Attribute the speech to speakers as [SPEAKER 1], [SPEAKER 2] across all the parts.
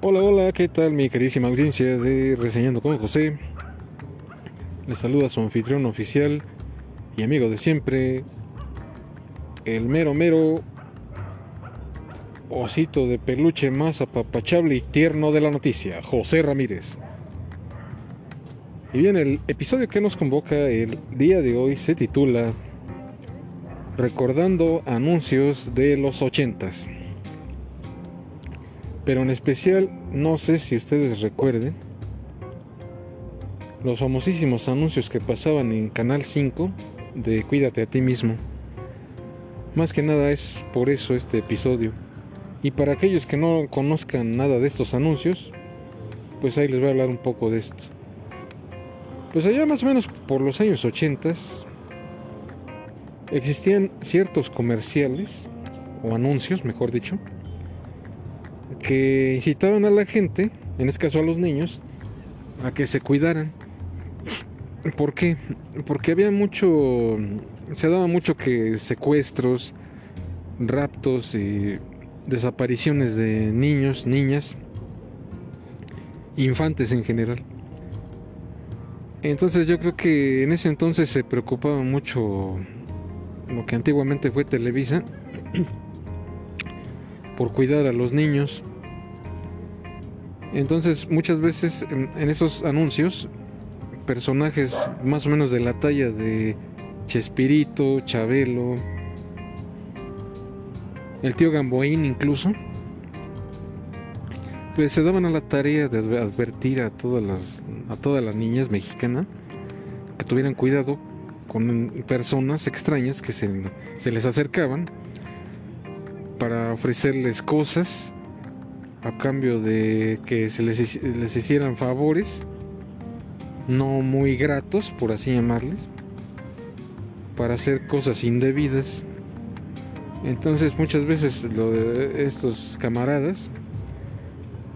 [SPEAKER 1] Hola, hola, ¿qué tal mi queridísima audiencia de Reseñando con José? Les saluda su anfitrión oficial y amigo de siempre, el mero mero osito de peluche más apapachable y tierno de la noticia, José Ramírez. Y bien, el episodio que nos convoca el día de hoy se titula Recordando anuncios de los ochentas. Pero en especial, no sé si ustedes recuerden los famosísimos anuncios que pasaban en Canal 5 de Cuídate a ti mismo. Más que nada es por eso este episodio. Y para aquellos que no conozcan nada de estos anuncios, pues ahí les voy a hablar un poco de esto. Pues allá más o menos por los años 80 existían ciertos comerciales, o anuncios, mejor dicho, que incitaban a la gente, en este caso a los niños, a que se cuidaran. ¿Por qué? Porque había mucho, se daba mucho que secuestros, raptos y desapariciones de niños, niñas, infantes en general. Entonces yo creo que en ese entonces se preocupaba mucho lo que antiguamente fue Televisa por cuidar a los niños. Entonces muchas veces en, esos anuncios personajes más o menos de la talla de Chespirito, Chabelo, el tío Gamboín incluso, pues se daban a la tarea de advertir a todas las a todas las niñas mexicanas que tuvieran cuidado con personas extrañas que se, se les acercaban para ofrecerles cosas a cambio de que se les, hicieran favores no muy gratos, por así llamarles, para hacer cosas indebidas. Entonces muchas veces estos camaradas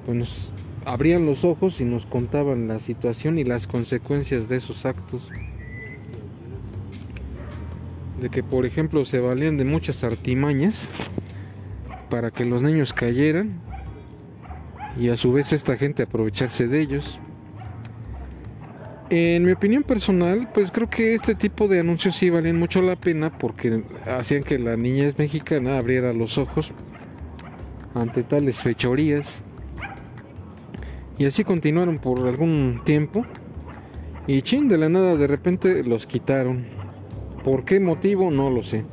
[SPEAKER 1] pues nos abrían los ojos y nos contaban la situación y las consecuencias de esos actos. De que por ejemplo se valían de muchas artimañas para que los niños cayeran y a su vez esta gente aprovecharse de ellos. En mi opinión personal, pues creo que este tipo de anuncios sí valían mucho la pena porque hacían que la niñez mexicana abriera los ojos ante tales fechorías. Y así continuaron por algún tiempo. Y chin, de la nada de repente los quitaron. ¿Por qué motivo? No lo sé.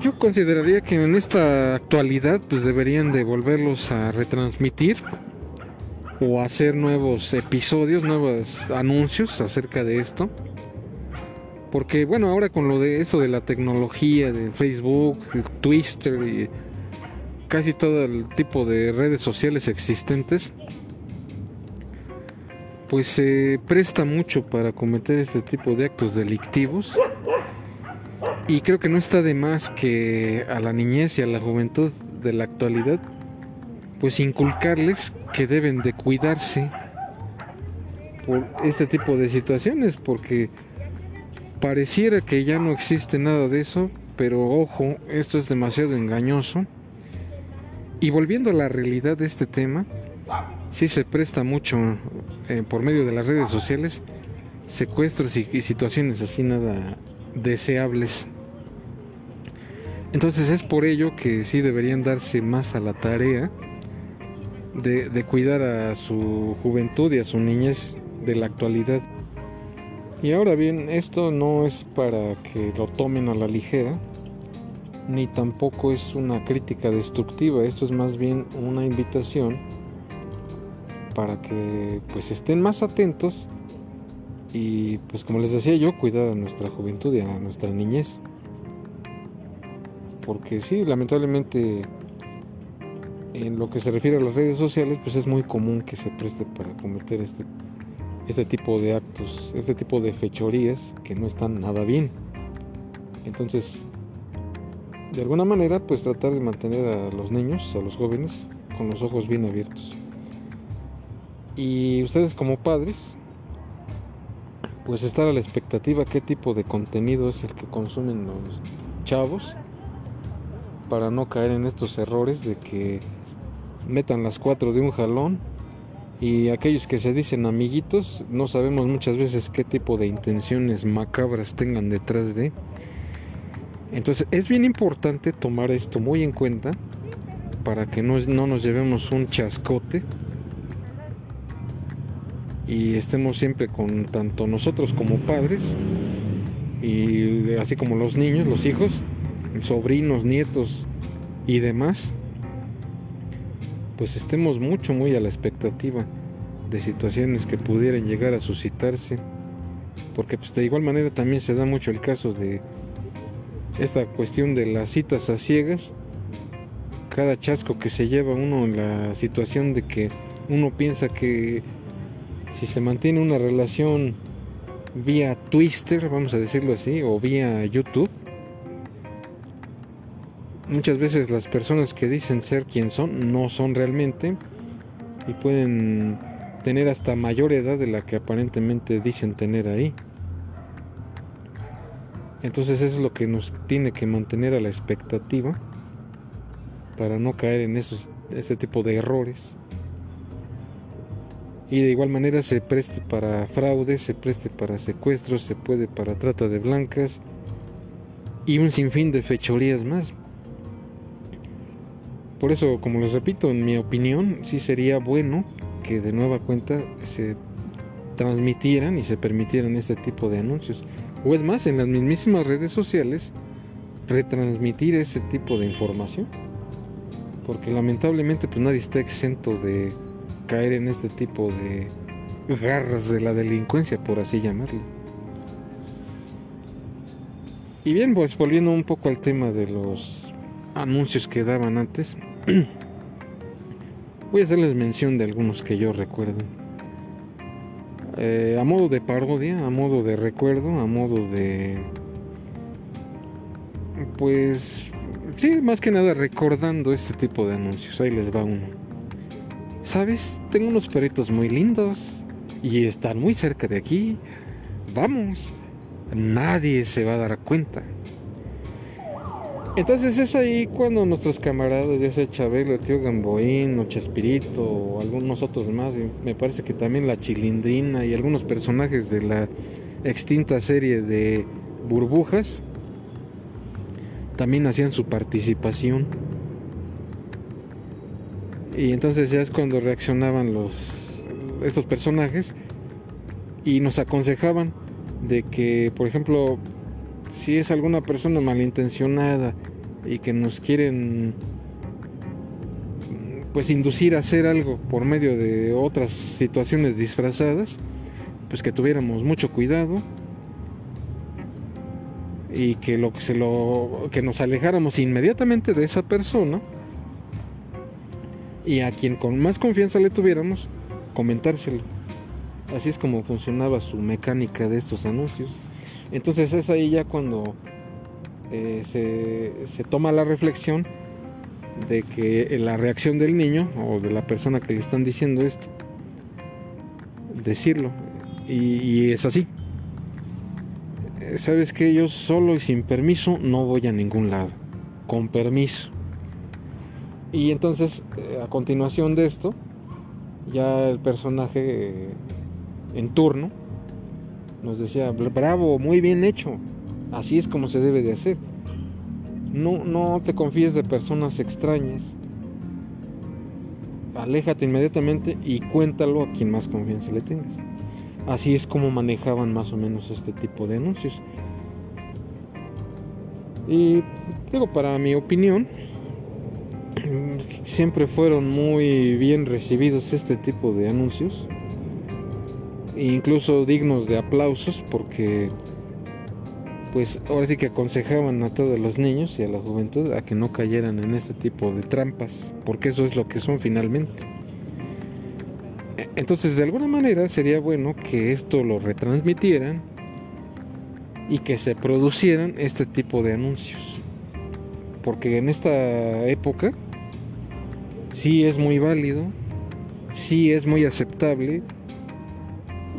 [SPEAKER 1] Yo consideraría que en esta actualidad pues deberían de volverlos a retransmitir o hacer nuevos episodios, nuevos anuncios acerca de esto. Porque bueno, ahora con lo de eso de la tecnología, de Facebook, Twitter y casi todo el tipo de redes sociales existentes, pues se presta mucho para cometer este tipo de actos delictivos. Y creo que no está de más que a la niñez y a la juventud de la actualidad pues inculcarles que deben de cuidarse por este tipo de situaciones porque pareciera que ya no existe nada de eso, pero ojo, esto es demasiado engañoso. Y volviendo a la realidad de este tema, sí se presta mucho eh, por medio de las redes sociales secuestros y situaciones así nada deseables. Entonces es por ello que sí deberían darse más a la tarea de, cuidar a su juventud y a su niñez de la actualidad. Y ahora bien, esto no es para que lo tomen a la ligera, ni tampoco es una crítica destructiva, esto es más bien una invitación para que pues estén más atentos y pues como les decía yo, cuidar a nuestra juventud y a nuestra niñez. Porque sí, lamentablemente en lo que se refiere a las redes sociales, pues es muy común que se preste para cometer este, este tipo de actos, este tipo de fechorías que no están nada bien. Entonces, de alguna manera, pues tratar de mantener a los niños, a los jóvenes, con los ojos bien abiertos. Y ustedes como padres, pues estar a la expectativa qué tipo de contenido es el que consumen los chavos para no caer en estos errores de que metan las cuatro de un jalón y aquellos que se dicen amiguitos no sabemos muchas veces qué tipo de intenciones macabras tengan detrás de. Entonces es bien importante tomar esto muy en cuenta para que no, no nos llevemos un chascote y estemos siempre con tanto nosotros como padres y así como los niños, los hijos, sobrinos, nietos y demás pues estemos mucho, muy a la expectativa de situaciones que pudieran llegar a suscitarse, porque pues de igual manera también se da mucho el caso de esta cuestión de las citas a ciegas, cada chasco que se lleva uno en la situación de que uno piensa que si se mantiene una relación vía Twister, vamos a decirlo así, o vía YouTube, muchas veces las personas que dicen ser quien son no son realmente y pueden tener hasta mayor edad de la que aparentemente dicen tener ahí. Entonces es lo que nos tiene que mantener a la expectativa para no caer en esos, ese tipo de errores. Y de igual manera se preste para fraudes, se preste para secuestros, se puede para trata de blancas y un sinfín de fechorías más. Por eso, como les repito, en mi opinión, sí sería bueno que de nueva cuenta se transmitieran y se permitieran este tipo de anuncios. O es más, en las mismísimas redes sociales, retransmitir ese tipo de información. Porque lamentablemente pues nadie está exento de caer en este tipo de garras de la delincuencia, por así llamarlo. Y bien, pues volviendo un poco al tema de los anuncios que daban antes, voy a hacerles mención de algunos que yo recuerdo. Eh, a modo de parodia, a modo de recuerdo, a modo de... Pues... Sí, más que nada recordando este tipo de anuncios. Ahí les va uno. ¿Sabes? Tengo unos perritos muy lindos y están muy cerca de aquí. Vamos. Nadie se va a dar cuenta. Entonces es ahí cuando nuestros camaradas, ya sea Chabelo, el tío Gamboín o Chespirito o algunos otros más, me parece que también la Chilindrina y algunos personajes de la extinta serie de Burbujas, también hacían su participación. Y entonces ya es cuando reaccionaban los estos personajes y nos aconsejaban de que, por ejemplo, si es alguna persona malintencionada y que nos quieren pues inducir a hacer algo por medio de otras situaciones disfrazadas, pues que tuviéramos mucho cuidado y que lo se lo que nos alejáramos inmediatamente de esa persona y a quien con más confianza le tuviéramos comentárselo. Así es como funcionaba su mecánica de estos anuncios. Entonces es ahí ya cuando eh, se, toma la reflexión de que la reacción del niño o de la persona que le están diciendo esto, decirlo, y, es así. Sabes que yo solo y sin permiso no voy a ningún lado, con permiso. Y entonces, eh, a continuación de esto, ya el personaje en turno nos decía, bravo, muy bien hecho, así es como se debe de hacer. No, no te confíes de personas extrañas. Aléjate inmediatamente y cuéntalo a quien más confianza le tengas. Así es como manejaban más o menos este tipo de anuncios. Y digo, para mi opinión, siempre fueron muy bien recibidos este tipo de anuncios incluso dignos de aplausos porque pues ahora sí que aconsejaban a todos los niños y a la juventud a que no cayeran en este tipo de trampas, porque eso es lo que son finalmente. E, entonces, de alguna manera sería bueno que esto lo retransmitieran y que se producieran este tipo de anuncios. Porque en esta época sí es muy válido, sí es muy aceptable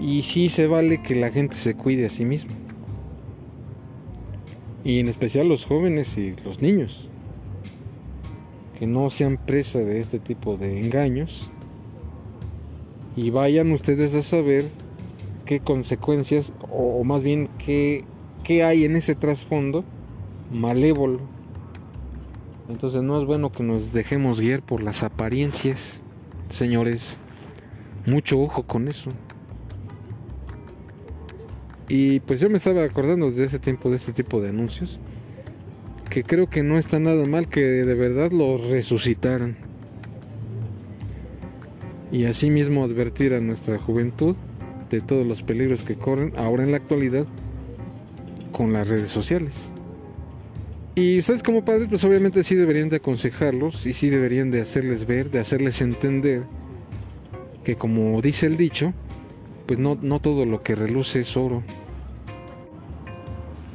[SPEAKER 1] y sí se vale que la gente se cuide a sí misma. Y en especial los jóvenes y los niños. que no sean presa de este tipo de engaños y vayan ustedes a saber qué consecuencias o, más bien qué, qué hay en ese trasfondo malévolo. Entonces no es bueno que nos dejemos guiar por las apariencias, señores. Mucho ojo con eso. Y pues yo me estaba acordando desde ese tiempo de este tipo de anuncios. Que creo que no está nada mal que de verdad los resucitaran. Y asimismo advertir a nuestra juventud de todos los peligros que corren ahora en la actualidad con las redes sociales. Y ustedes como padres pues obviamente sí deberían de aconsejarlos y sí deberían de hacerles ver, de hacerles entender que como dice el dicho, pues no, no todo lo que reluce es oro.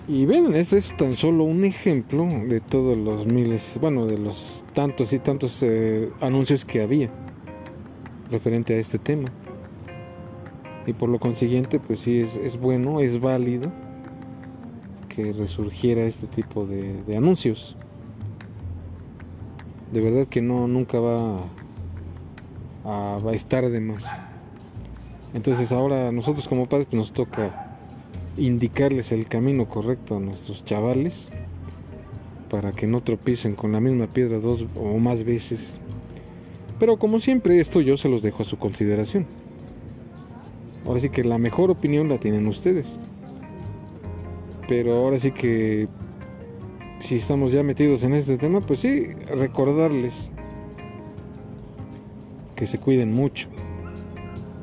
[SPEAKER 1] Y ven, este es tan solo un ejemplo de todos los miles, bueno, de los tantos y tantos eh, anuncios que había referente a este tema. Y por lo consiguiente, pues sí, es, es bueno, es válido que resurgiera este tipo de, anuncios. De verdad que no, nunca va a estar de más. Entonces ahora nosotros como padres pues nos toca indicarles el camino correcto a nuestros chavales para que no tropiecen con la misma piedra dos o más veces. Pero como siempre esto yo se los dejo a su consideración. Ahora sí que la mejor opinión la tienen ustedes. Pero ahora sí que si estamos ya metidos en este tema, pues sí, recordarles que se cuiden mucho.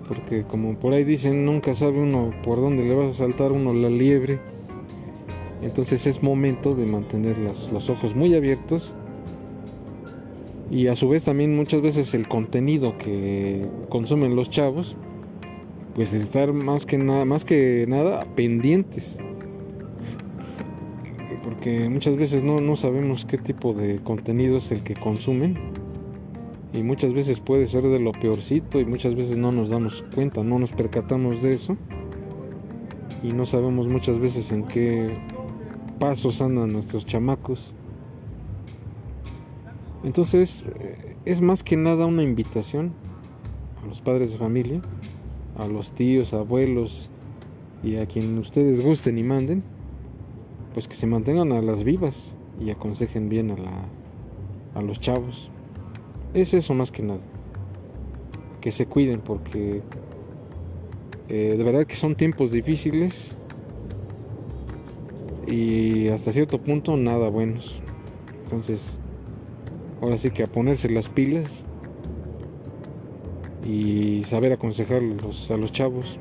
[SPEAKER 1] Porque como por ahí dicen, nunca sabe uno por dónde le va a saltar uno la liebre. Entonces es momento de mantener los ojos muy abiertos. Y a su vez también muchas veces el contenido que consumen los chavos, pues estar más que nada, más que nada pendientes porque muchas veces no, no sabemos qué tipo de contenido es el que consumen y muchas veces puede ser de lo peorcito y muchas veces no nos damos cuenta, no nos percatamos de eso y no sabemos muchas veces en qué pasos andan nuestros chamacos. Entonces eh, es más que nada una invitación a los padres de familia, a los tíos, abuelos y a quien ustedes gusten y manden pues que se mantengan a las vivas y aconsejen bien a, la, a los chavos. Es eso más que nada. Que se cuiden porque eh, de verdad que son tiempos difíciles y hasta cierto punto nada buenos. Entonces, ahora sí que a ponerse las pilas y saber aconsejar a los chavos.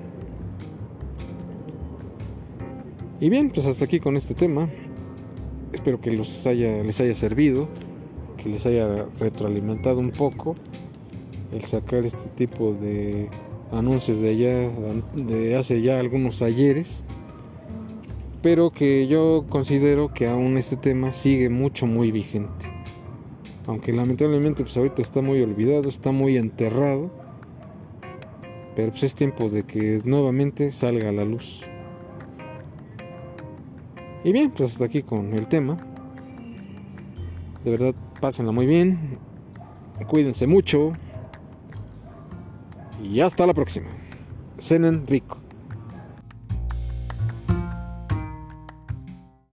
[SPEAKER 1] Y bien, pues hasta aquí con este tema. Espero que los haya, les haya servido, que les haya retroalimentado un poco el sacar este tipo de anuncios de allá, de hace ya algunos ayeres. Pero que yo considero que aún este tema sigue mucho, muy vigente. Aunque lamentablemente pues ahorita está muy olvidado, está muy enterrado. Pero pues es tiempo de que nuevamente salga a la luz. Y bien, pues hasta aquí con el tema. De verdad, pásenla muy bien. Cuídense mucho. Y hasta la próxima. Cenen rico.